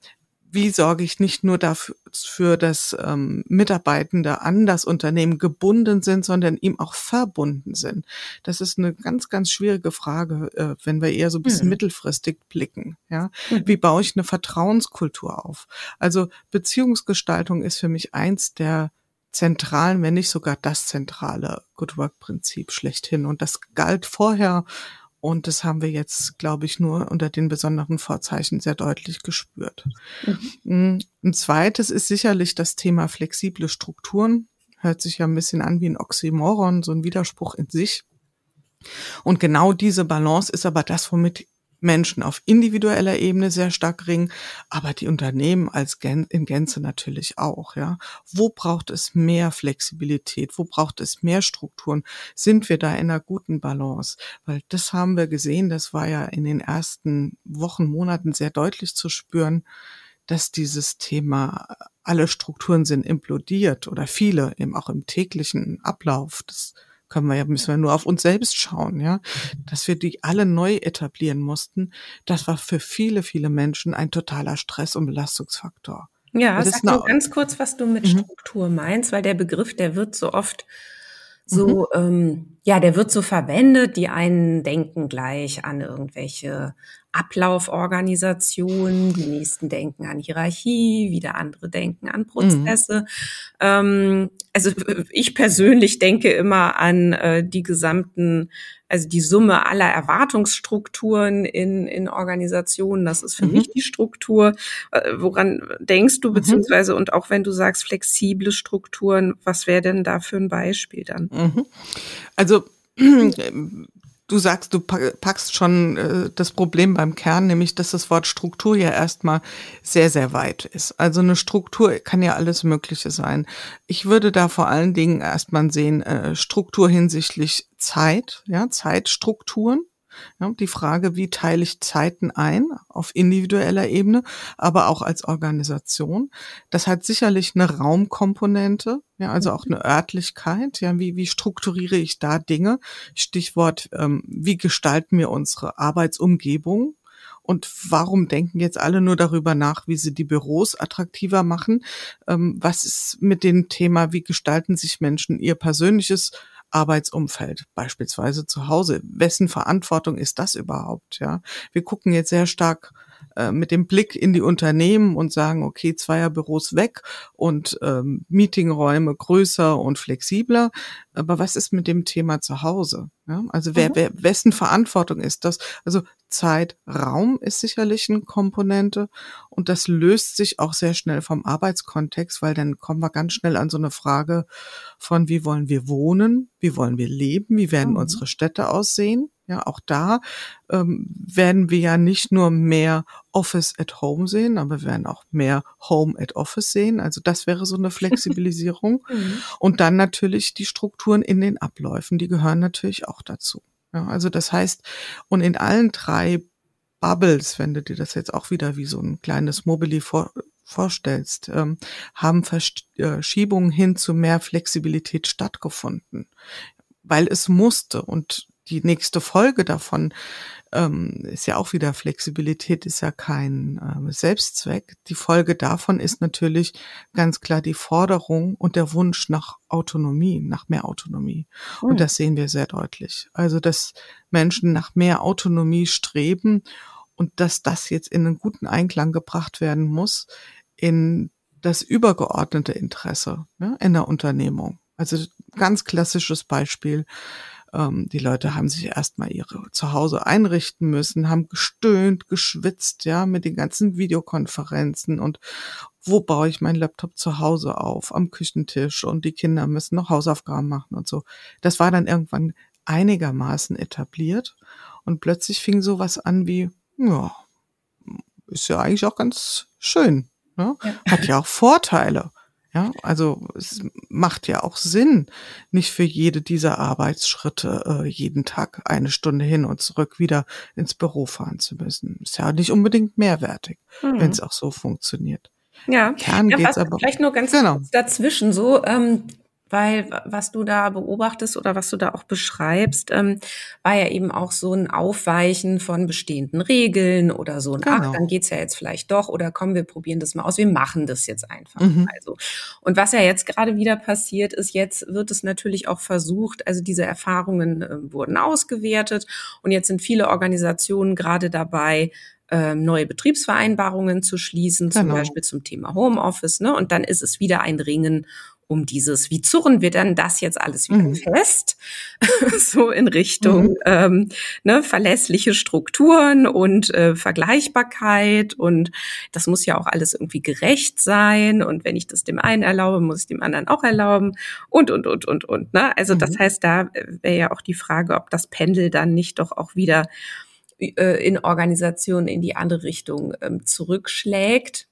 Speaker 2: wie sorge ich nicht nur dafür, dass ähm, Mitarbeitende an das Unternehmen gebunden sind, sondern ihm auch verbunden sind. Das ist eine ganz, ganz schwierige Frage, äh, wenn wir eher so ein bisschen mhm. mittelfristig blicken. Ja, mhm. wie baue ich eine Vertrauenskultur auf? Also Beziehungsgestaltung ist für mich eins der zentralen, wenn nicht sogar das zentrale Good Work Prinzip schlechthin. Und das galt vorher und das haben wir jetzt, glaube ich, nur unter den besonderen Vorzeichen sehr deutlich gespürt. Mhm. Ein zweites ist sicherlich das Thema flexible Strukturen. Hört sich ja ein bisschen an wie ein Oxymoron, so ein Widerspruch in sich. Und genau diese Balance ist aber das, womit Menschen auf individueller Ebene sehr stark ringen, aber die Unternehmen als Gän in Gänze natürlich auch, ja. Wo braucht es mehr Flexibilität? Wo braucht es mehr Strukturen? Sind wir da in einer guten Balance? Weil das haben wir gesehen, das war ja in den ersten Wochen, Monaten sehr deutlich zu spüren, dass dieses Thema alle Strukturen sind implodiert oder viele eben auch im täglichen Ablauf. Das können wir ja, müssen wir nur auf uns selbst schauen, ja, dass wir die alle neu etablieren mussten. Das war für viele, viele Menschen ein totaler Stress- und Belastungsfaktor.
Speaker 1: Ja, sag nur ganz kurz, was du mit mhm. Struktur meinst, weil der Begriff, der wird so oft so, mhm. ähm, ja, der wird so verwendet. Die einen denken gleich an irgendwelche Ablauforganisationen, die nächsten denken an Hierarchie, wieder andere denken an mhm. Prozesse. Mhm. Ähm, also ich persönlich denke immer an äh, die gesamten, also die Summe aller Erwartungsstrukturen in, in Organisationen. Das ist für mhm. mich die Struktur. Äh, woran denkst du, mhm. beziehungsweise und auch wenn du sagst flexible Strukturen, was wäre denn da für ein Beispiel dann?
Speaker 2: Mhm. Also du sagst, du packst schon äh, das Problem beim Kern, nämlich dass das Wort Struktur ja erstmal sehr, sehr weit ist. Also eine Struktur kann ja alles Mögliche sein. Ich würde da vor allen Dingen erstmal sehen, äh, Struktur hinsichtlich Zeit, ja, Zeitstrukturen. Ja, die Frage, wie teile ich Zeiten ein auf individueller Ebene, aber auch als Organisation. Das hat sicherlich eine Raumkomponente, ja, also auch eine Örtlichkeit. Ja, wie, wie strukturiere ich da Dinge? Stichwort, ähm, wie gestalten wir unsere Arbeitsumgebung? Und warum denken jetzt alle nur darüber nach, wie sie die Büros attraktiver machen? Ähm, was ist mit dem Thema, wie gestalten sich Menschen ihr persönliches Arbeitsumfeld, beispielsweise zu Hause. Wessen Verantwortung ist das überhaupt? Ja, wir gucken jetzt sehr stark mit dem Blick in die Unternehmen und sagen, okay, Zweierbüros weg und ähm, Meetingräume größer und flexibler. Aber was ist mit dem Thema zu Hause? Ja, also wer, mhm. wer, wessen Verantwortung ist das? Also Zeit, Raum ist sicherlich eine Komponente und das löst sich auch sehr schnell vom Arbeitskontext, weil dann kommen wir ganz schnell an so eine Frage von, wie wollen wir wohnen, wie wollen wir leben, wie werden mhm. unsere Städte aussehen. Ja, auch da ähm, werden wir ja nicht nur mehr Office at Home sehen, aber wir werden auch mehr Home at Office sehen. Also das wäre so eine Flexibilisierung. mhm. Und dann natürlich die Strukturen in den Abläufen, die gehören natürlich auch dazu. Ja, also das heißt, und in allen drei Bubbles, wenn du dir das jetzt auch wieder wie so ein kleines Mobili vor, vorstellst, ähm, haben Verschiebungen hin zu mehr Flexibilität stattgefunden, weil es musste. Und die nächste Folge davon ähm, ist ja auch wieder Flexibilität, ist ja kein äh, Selbstzweck. Die Folge davon ist natürlich ganz klar die Forderung und der Wunsch nach Autonomie, nach mehr Autonomie. Mhm. Und hm. das sehen wir sehr deutlich. Also, dass Menschen nach mehr Autonomie streben und dass das jetzt in einen guten Einklang gebracht werden muss in das übergeordnete Interesse ne, in der Unternehmung. Also ganz klassisches Beispiel. Ähm, die Leute haben sich erstmal ihre Zuhause einrichten müssen, haben gestöhnt, geschwitzt, ja, mit den ganzen Videokonferenzen und wo baue ich meinen Laptop zu Hause auf, am Küchentisch und die Kinder müssen noch Hausaufgaben machen und so. Das war dann irgendwann einigermaßen etabliert und plötzlich fing sowas an wie, ja, ist ja eigentlich auch ganz schön. Ne? Ja. Hat ja auch Vorteile. Ja, also es macht ja auch Sinn, nicht für jede dieser Arbeitsschritte äh, jeden Tag eine Stunde hin und zurück wieder ins Büro fahren zu müssen. Ist ja nicht unbedingt mehrwertig, mhm. wenn es auch so funktioniert.
Speaker 1: Ja, Kern ja, geht's aber vielleicht nur ganz genau. kurz dazwischen so. Ähm, weil was du da beobachtest oder was du da auch beschreibst, ähm, war ja eben auch so ein Aufweichen von bestehenden Regeln oder so. Genau. Ach, dann geht's ja jetzt vielleicht doch oder komm, wir probieren das mal aus, wir machen das jetzt einfach. Mhm. Also und was ja jetzt gerade wieder passiert ist, jetzt wird es natürlich auch versucht, also diese Erfahrungen äh, wurden ausgewertet und jetzt sind viele Organisationen gerade dabei, ähm, neue Betriebsvereinbarungen zu schließen, genau. zum Beispiel zum Thema Homeoffice. Ne? Und dann ist es wieder ein Ringen um dieses, wie zurren wir denn das jetzt alles wieder mhm. fest? so in Richtung mhm. ähm, ne, verlässliche Strukturen und äh, Vergleichbarkeit und das muss ja auch alles irgendwie gerecht sein und wenn ich das dem einen erlaube, muss ich dem anderen auch erlauben und und und und und. Ne? Also mhm. das heißt, da wäre ja auch die Frage, ob das Pendel dann nicht doch auch wieder äh, in Organisationen in die andere Richtung ähm, zurückschlägt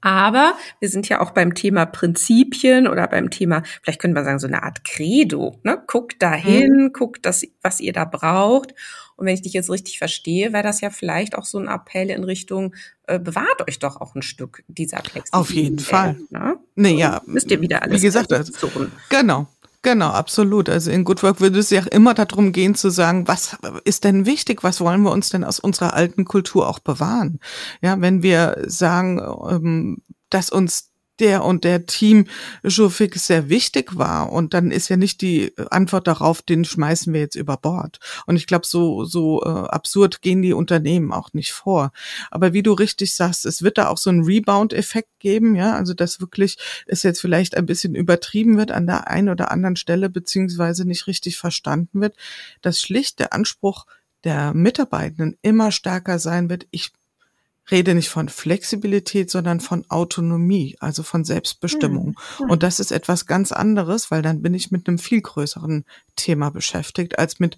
Speaker 1: aber wir sind ja auch beim Thema Prinzipien oder beim Thema, vielleicht können wir sagen, so eine Art Credo. Ne? Guckt dahin, mhm. guckt das, was ihr da braucht. Und wenn ich dich jetzt richtig verstehe, wäre das ja vielleicht auch so ein Appell in Richtung, äh, bewahrt euch doch auch ein Stück dieser Flexibilität.
Speaker 2: Auf jeden Fall.
Speaker 1: Ne? Nee, ja. Müsst ihr wieder alles
Speaker 2: Wie gesagt, genau. Genau, absolut. Also in Good Work würde es ja auch immer darum gehen zu sagen, was ist denn wichtig? Was wollen wir uns denn aus unserer alten Kultur auch bewahren? Ja, wenn wir sagen, ähm, dass uns der und der Team Jourfix sehr wichtig war. Und dann ist ja nicht die Antwort darauf, den schmeißen wir jetzt über Bord. Und ich glaube, so, so äh, absurd gehen die Unternehmen auch nicht vor. Aber wie du richtig sagst, es wird da auch so einen Rebound-Effekt geben, ja, also dass wirklich es jetzt vielleicht ein bisschen übertrieben wird an der einen oder anderen Stelle, beziehungsweise nicht richtig verstanden wird, dass schlicht der Anspruch der Mitarbeitenden immer stärker sein wird, ich rede nicht von Flexibilität, sondern von Autonomie, also von Selbstbestimmung. Hm. Und das ist etwas ganz anderes, weil dann bin ich mit einem viel größeren Thema beschäftigt, als mit,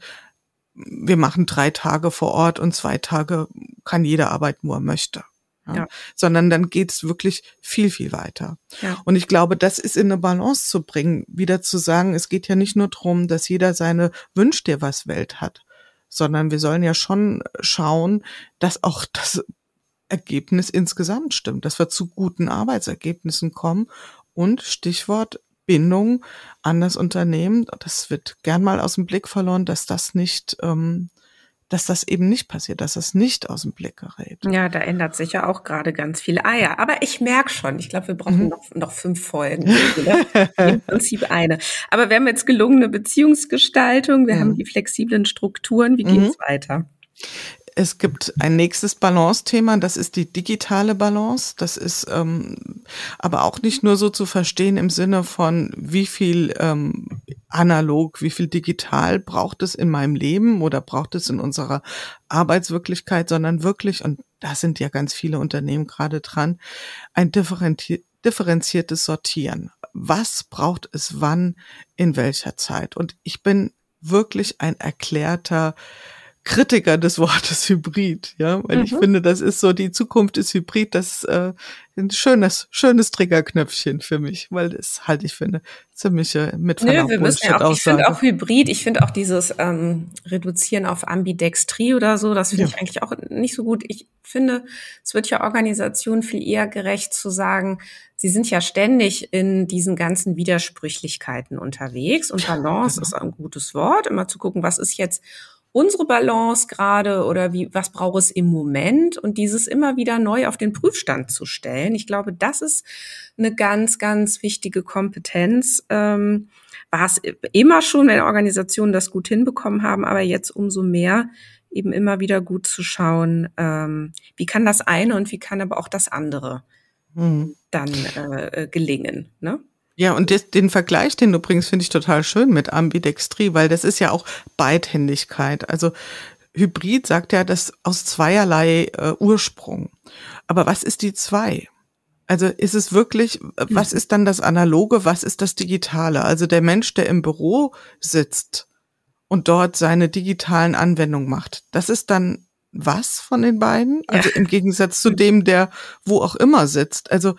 Speaker 2: wir machen drei Tage vor Ort und zwei Tage kann jeder arbeiten, wo er möchte. Ja. ja. Sondern dann geht's wirklich viel, viel weiter. Ja. Und ich glaube, das ist in eine Balance zu bringen, wieder zu sagen, es geht ja nicht nur darum, dass jeder seine Wünsch dir was Welt hat, sondern wir sollen ja schon schauen, dass auch das Ergebnis insgesamt stimmt, dass wir zu guten Arbeitsergebnissen kommen und Stichwort Bindung an das Unternehmen, das wird gern mal aus dem Blick verloren, dass das nicht, ähm, dass das eben nicht passiert, dass das nicht aus dem Blick gerät.
Speaker 1: Ja, da ändert sich ja auch gerade ganz viel. Ah ja, aber ich merke schon, ich glaube, wir brauchen mhm. noch, noch fünf Folgen. Im Prinzip eine. Aber wir haben jetzt gelungene Beziehungsgestaltung, wir mhm. haben die flexiblen Strukturen. Wie geht's mhm. weiter?
Speaker 2: Es gibt ein nächstes Balance-Thema, das ist die digitale Balance. Das ist ähm, aber auch nicht nur so zu verstehen im Sinne von, wie viel ähm, analog, wie viel digital braucht es in meinem Leben oder braucht es in unserer Arbeitswirklichkeit, sondern wirklich, und da sind ja ganz viele Unternehmen gerade dran, ein differenziertes Sortieren. Was braucht es wann, in welcher Zeit? Und ich bin wirklich ein erklärter Kritiker des Wortes Hybrid, ja, weil mhm. ich finde, das ist so die Zukunft ist Hybrid, das äh, ein schönes, schönes Triggerknöpfchen für mich, weil das halte ich für eine ziemliche mit
Speaker 1: Nö, wir müssen ja auch, Ich finde auch Hybrid, ich finde auch dieses ähm, Reduzieren auf Ambidextrie oder so, das finde ja. ich eigentlich auch nicht so gut. Ich finde, es wird ja Organisationen viel eher gerecht zu sagen, sie sind ja ständig in diesen ganzen Widersprüchlichkeiten unterwegs und Balance genau. ist ein gutes Wort, immer zu gucken, was ist jetzt unsere Balance gerade oder wie, was braucht es im Moment und dieses immer wieder neu auf den Prüfstand zu stellen. Ich glaube, das ist eine ganz, ganz wichtige Kompetenz. Ähm, war es immer schon, wenn Organisationen das gut hinbekommen haben, aber jetzt umso mehr eben immer wieder gut zu schauen, ähm, wie kann das eine und wie kann aber auch das andere mhm. dann äh, äh gelingen. Ne?
Speaker 2: Ja, und des, den Vergleich, den du bringst, finde ich total schön mit Ambidextrie, weil das ist ja auch Beidhändigkeit. Also Hybrid sagt ja das aus zweierlei äh, Ursprung. Aber was ist die zwei? Also ist es wirklich, was ist dann das Analoge, was ist das Digitale? Also der Mensch, der im Büro sitzt und dort seine digitalen Anwendungen macht, das ist dann was von den beiden? Also im Gegensatz zu dem, der wo auch immer sitzt. Also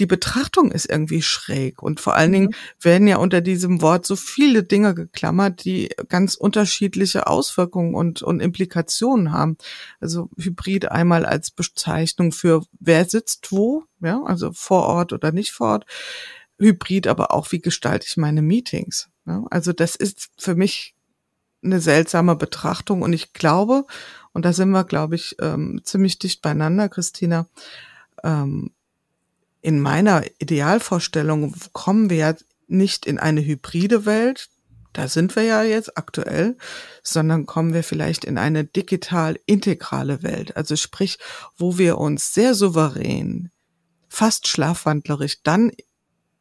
Speaker 2: die Betrachtung ist irgendwie schräg. Und vor allen Dingen mhm. werden ja unter diesem Wort so viele Dinge geklammert, die ganz unterschiedliche Auswirkungen und, und Implikationen haben. Also Hybrid einmal als Bezeichnung für wer sitzt wo, ja, also vor Ort oder nicht vor Ort. Hybrid aber auch, wie gestalte ich meine Meetings. Ja? Also das ist für mich eine seltsame Betrachtung und ich glaube, und da sind wir, glaube ich, ähm, ziemlich dicht beieinander, Christina, ähm, in meiner Idealvorstellung kommen wir ja nicht in eine hybride Welt, da sind wir ja jetzt aktuell, sondern kommen wir vielleicht in eine digital integrale Welt. Also sprich, wo wir uns sehr souverän, fast schlafwandlerisch dann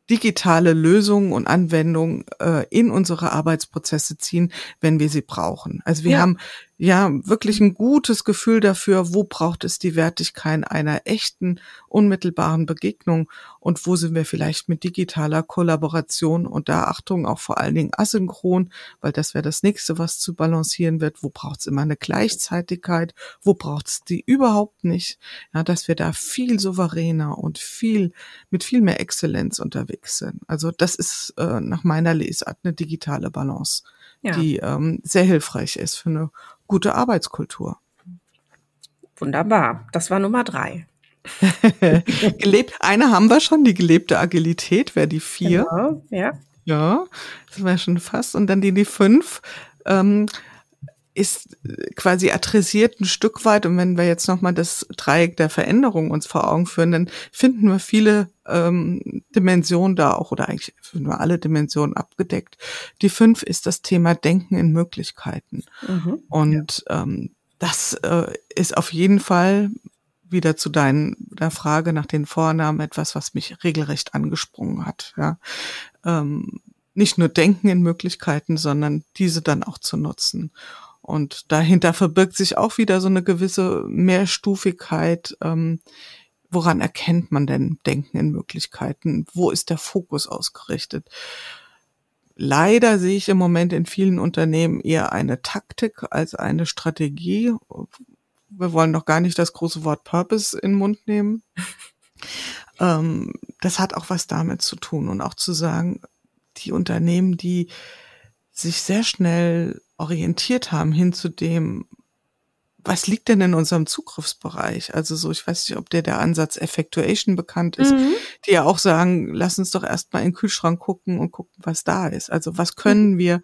Speaker 2: digitale Lösungen und Anwendungen äh, in unsere Arbeitsprozesse ziehen, wenn wir sie brauchen. Also wir ja. haben ja wirklich ein gutes Gefühl dafür, wo braucht es die Wertigkeit einer echten, unmittelbaren Begegnung und wo sind wir vielleicht mit digitaler Kollaboration und da Achtung auch vor allen Dingen asynchron, weil das wäre das nächste, was zu balancieren wird. Wo braucht es immer eine Gleichzeitigkeit? Wo braucht es die überhaupt nicht? Ja, dass wir da viel souveräner und viel mit viel mehr Exzellenz unterwegs sind. Also das ist äh, nach meiner Lesart eine digitale Balance, ja. die ähm, sehr hilfreich ist für eine gute Arbeitskultur.
Speaker 1: Wunderbar. Das war Nummer drei.
Speaker 2: Gelebt, eine haben wir schon, die gelebte Agilität wäre die vier.
Speaker 1: Genau, ja.
Speaker 2: Ja, das wäre schon fast. Und dann die, die fünf. Ähm, ist quasi adressiert ein Stück weit. Und wenn wir jetzt nochmal das Dreieck der Veränderung uns vor Augen führen, dann finden wir viele ähm, Dimensionen da auch oder eigentlich finden wir alle Dimensionen abgedeckt. Die fünf ist das Thema Denken in Möglichkeiten. Mhm, Und ja. ähm, das äh, ist auf jeden Fall wieder zu deiner Frage nach den Vornamen etwas, was mich regelrecht angesprungen hat. Ja. Ähm, nicht nur denken in Möglichkeiten, sondern diese dann auch zu nutzen. Und dahinter verbirgt sich auch wieder so eine gewisse Mehrstufigkeit. Ähm, woran erkennt man denn Denken in Möglichkeiten? Wo ist der Fokus ausgerichtet? Leider sehe ich im Moment in vielen Unternehmen eher eine Taktik als eine Strategie. Wir wollen noch gar nicht das große Wort Purpose in den Mund nehmen. ähm, das hat auch was damit zu tun und auch zu sagen, die Unternehmen, die sich sehr schnell orientiert haben hin zu dem, was liegt denn in unserem Zugriffsbereich? Also so, ich weiß nicht, ob der der Ansatz Effectuation bekannt ist, mhm. die ja auch sagen, lass uns doch erstmal in den Kühlschrank gucken und gucken, was da ist. Also was können mhm. wir,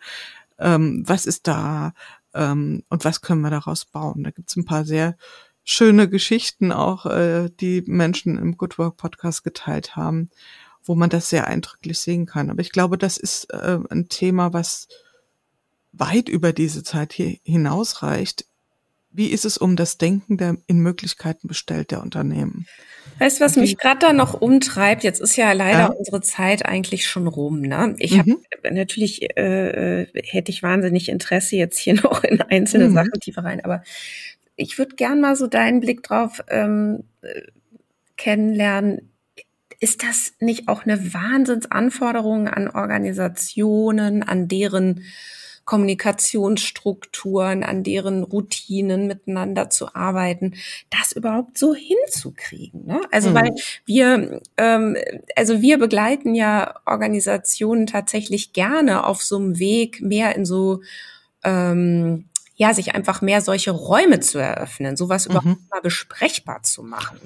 Speaker 2: ähm, was ist da ähm, und was können wir daraus bauen? Da gibt's ein paar sehr schöne Geschichten auch, äh, die Menschen im Good Work Podcast geteilt haben, wo man das sehr eindrücklich sehen kann. Aber ich glaube, das ist äh, ein Thema, was weit über diese Zeit hier hinausreicht, wie ist es um das Denken der in Möglichkeiten bestellt der Unternehmen?
Speaker 1: Weißt du, was mich gerade da noch umtreibt? Jetzt ist ja leider ja. unsere Zeit eigentlich schon rum. Ne? Ich mhm. habe natürlich äh, äh, hätte ich wahnsinnig Interesse jetzt hier noch in einzelne mhm. Sachen tiefer rein, aber ich würde gern mal so deinen Blick drauf ähm, äh, kennenlernen. Ist das nicht auch eine Wahnsinnsanforderung an Organisationen, an deren Kommunikationsstrukturen, an deren Routinen miteinander zu arbeiten, das überhaupt so hinzukriegen. Ne? Also mhm. weil wir, ähm, also wir begleiten ja Organisationen tatsächlich gerne auf so einem Weg mehr in so ähm, ja, sich einfach mehr solche Räume zu eröffnen, sowas mhm. überhaupt mal besprechbar zu machen.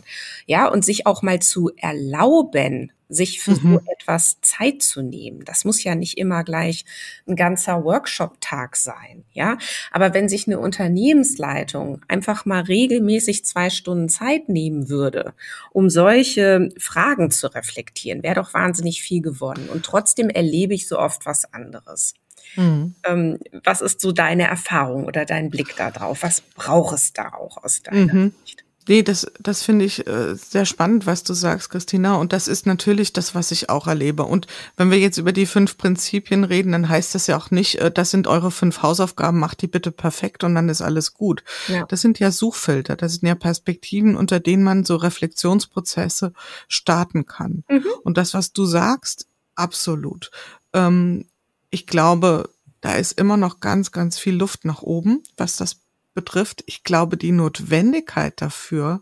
Speaker 1: Ja, und sich auch mal zu erlauben, sich für mhm. so etwas Zeit zu nehmen. Das muss ja nicht immer gleich ein ganzer Workshop-Tag sein, ja. Aber wenn sich eine Unternehmensleitung einfach mal regelmäßig zwei Stunden Zeit nehmen würde, um solche Fragen zu reflektieren, wäre doch wahnsinnig viel gewonnen. Und trotzdem erlebe ich so oft was anderes. Mhm. Ähm, was ist so deine Erfahrung oder dein Blick darauf? Was braucht es da auch aus deiner mhm. Sicht?
Speaker 2: Nee, das, das finde ich äh, sehr spannend, was du sagst, Christina. Und das ist natürlich das, was ich auch erlebe. Und wenn wir jetzt über die fünf Prinzipien reden, dann heißt das ja auch nicht, äh, das sind eure fünf Hausaufgaben, macht die bitte perfekt und dann ist alles gut. Ja. Das sind ja Suchfilter, das sind ja Perspektiven, unter denen man so Reflexionsprozesse starten kann. Mhm. Und das, was du sagst, absolut. Ähm, ich glaube, da ist immer noch ganz, ganz viel Luft nach oben, was das betrifft. Ich glaube, die Notwendigkeit dafür,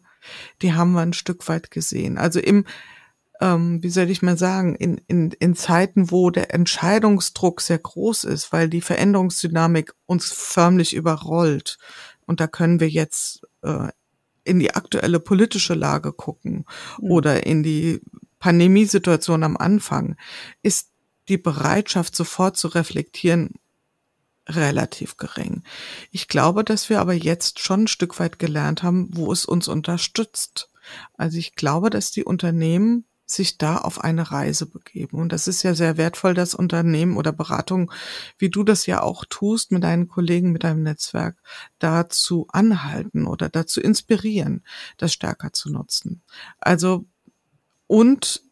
Speaker 2: die haben wir ein Stück weit gesehen. Also im, ähm, wie soll ich mal sagen, in, in, in Zeiten, wo der Entscheidungsdruck sehr groß ist, weil die Veränderungsdynamik uns förmlich überrollt. Und da können wir jetzt äh, in die aktuelle politische Lage gucken mhm. oder in die Pandemiesituation am Anfang, ist die Bereitschaft, sofort zu reflektieren, relativ gering. Ich glaube, dass wir aber jetzt schon ein Stück weit gelernt haben, wo es uns unterstützt. Also ich glaube, dass die Unternehmen sich da auf eine Reise begeben. Und das ist ja sehr wertvoll, dass Unternehmen oder Beratung, wie du das ja auch tust, mit deinen Kollegen, mit deinem Netzwerk, dazu anhalten oder dazu inspirieren, das stärker zu nutzen. Also, und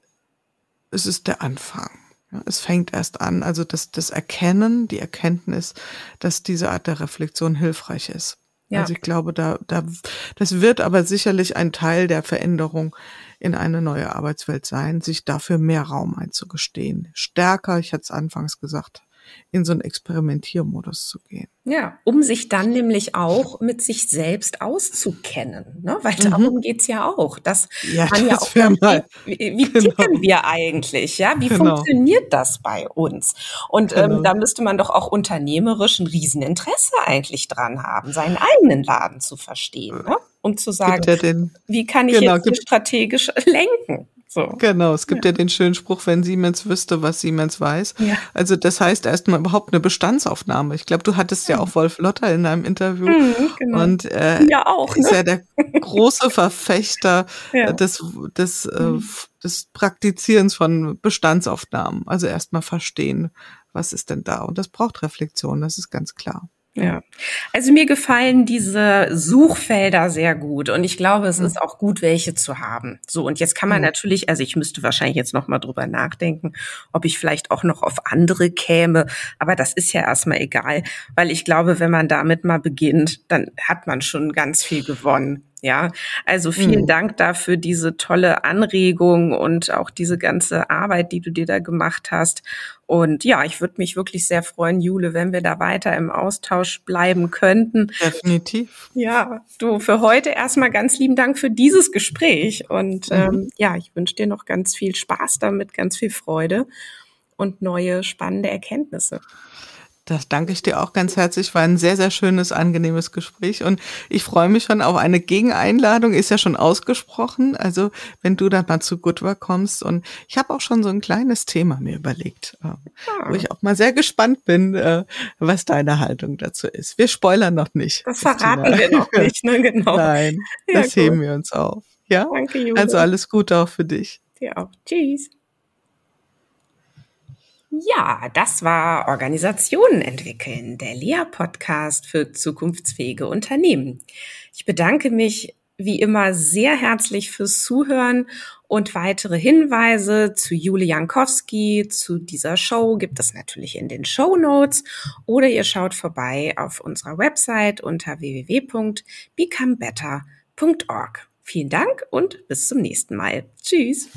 Speaker 2: es ist der Anfang. Es fängt erst an, also das, das Erkennen, die Erkenntnis, dass diese Art der Reflexion hilfreich ist. Ja. Also ich glaube, da, da, das wird aber sicherlich ein Teil der Veränderung in eine neue Arbeitswelt sein, sich dafür mehr Raum einzugestehen. Stärker, ich hatte es anfangs gesagt, in so einen Experimentiermodus zu gehen.
Speaker 1: Ja, um sich dann nämlich auch mit sich selbst auszukennen, ne? weil mhm. darum geht's ja auch. Das ja, man ja auch mal, wie, wie genau. ticken wir eigentlich, ja? Wie genau. funktioniert das bei uns? Und ähm, genau. ähm, da müsste man doch auch unternehmerisch ein Rieseninteresse eigentlich dran haben, seinen eigenen Laden zu verstehen, ne? um zu sagen, wie kann ich genau, jetzt strategisch lenken?
Speaker 2: So. Genau, es gibt ja. ja. den schönen Spruch, wenn Siemens wüsste, was Siemens weiß. Ja. Also das heißt erstmal überhaupt eine Bestandsaufnahme. Ich glaube, du hattest ja auch Wolf Lotter in deinem Interview. Mhm, genau. Und äh, ja auch, ne? ist ja der große Verfechter ja. des, des, äh, mhm. des Praktizierens von Bestandsaufnahmen. Also erstmal verstehen, was ist denn da. Und das braucht Reflexion, das ist ganz klar.
Speaker 1: Ja, also mir gefallen diese Suchfelder sehr gut und ich glaube, es mhm. ist auch gut, welche zu haben. So und jetzt kann man mhm. natürlich, also ich müsste wahrscheinlich jetzt noch mal drüber nachdenken, ob ich vielleicht auch noch auf andere käme, aber das ist ja erstmal egal, weil ich glaube, wenn man damit mal beginnt, dann hat man schon ganz viel gewonnen. Ja, also vielen mhm. Dank dafür diese tolle Anregung und auch diese ganze Arbeit, die du dir da gemacht hast. Und ja, ich würde mich wirklich sehr freuen, Jule, wenn wir da weiter im Austausch bleiben könnten.
Speaker 2: Definitiv.
Speaker 1: Ja, du für heute erstmal ganz lieben Dank für dieses Gespräch. Und mhm. ähm, ja, ich wünsche dir noch ganz viel Spaß damit, ganz viel Freude und neue spannende Erkenntnisse.
Speaker 2: Das danke ich dir auch ganz herzlich. War ein sehr, sehr schönes, angenehmes Gespräch. Und ich freue mich schon auf eine Gegeneinladung. Ist ja schon ausgesprochen. Also, wenn du dann mal zu Goodwork kommst. Und ich habe auch schon so ein kleines Thema mir überlegt, äh, wo ich auch mal sehr gespannt bin, äh, was deine Haltung dazu ist. Wir spoilern noch nicht.
Speaker 1: Das verraten Christina. wir noch nicht, ne? Genau.
Speaker 2: Nein, ja, das gut. heben wir uns auf. Ja? Danke, Julia. Also alles Gute auch für dich.
Speaker 1: Dir auch. Tschüss. Ja, das war Organisationen entwickeln, der Lea-Podcast für zukunftsfähige Unternehmen. Ich bedanke mich wie immer sehr herzlich fürs Zuhören und weitere Hinweise zu Jule Jankowski, zu dieser Show gibt es natürlich in den Show Notes oder ihr schaut vorbei auf unserer Website unter www.becomebetter.org. Vielen Dank und bis zum nächsten Mal. Tschüss.